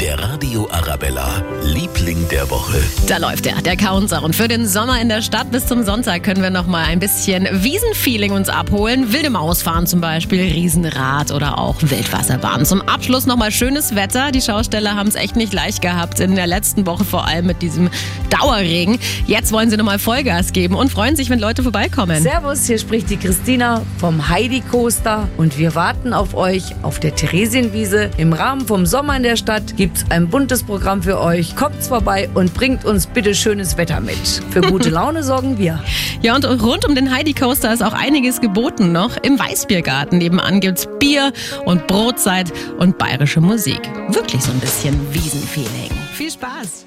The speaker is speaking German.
Der Radio Arabella, Liebling der Woche. Da läuft er, der Counter. Und für den Sommer in der Stadt bis zum Sonntag können wir noch mal ein bisschen Wiesenfeeling uns abholen. Wilde Maus fahren zum Beispiel, Riesenrad oder auch Wildwasserbahn. Zum Abschluss noch mal schönes Wetter. Die Schausteller haben es echt nicht leicht gehabt in der letzten Woche, vor allem mit diesem Dauerregen. Jetzt wollen sie noch mal Vollgas geben und freuen sich, wenn Leute vorbeikommen. Servus, hier spricht die Christina vom Heidi Coaster und wir warten auf euch auf der Theresienwiese. Im Rahmen vom Sommer in der Stadt gibt's ein buntes Programm für euch. Kommt's vorbei und bringt uns bitte schönes Wetter mit. Für gute Laune sorgen wir. Ja, und rund um den Heidi Coaster ist auch einiges geboten noch. Im Weißbiergarten nebenan gibt's Bier und Brotzeit und bayerische Musik. Wirklich so ein bisschen Wiesenfeeling. Viel Spaß!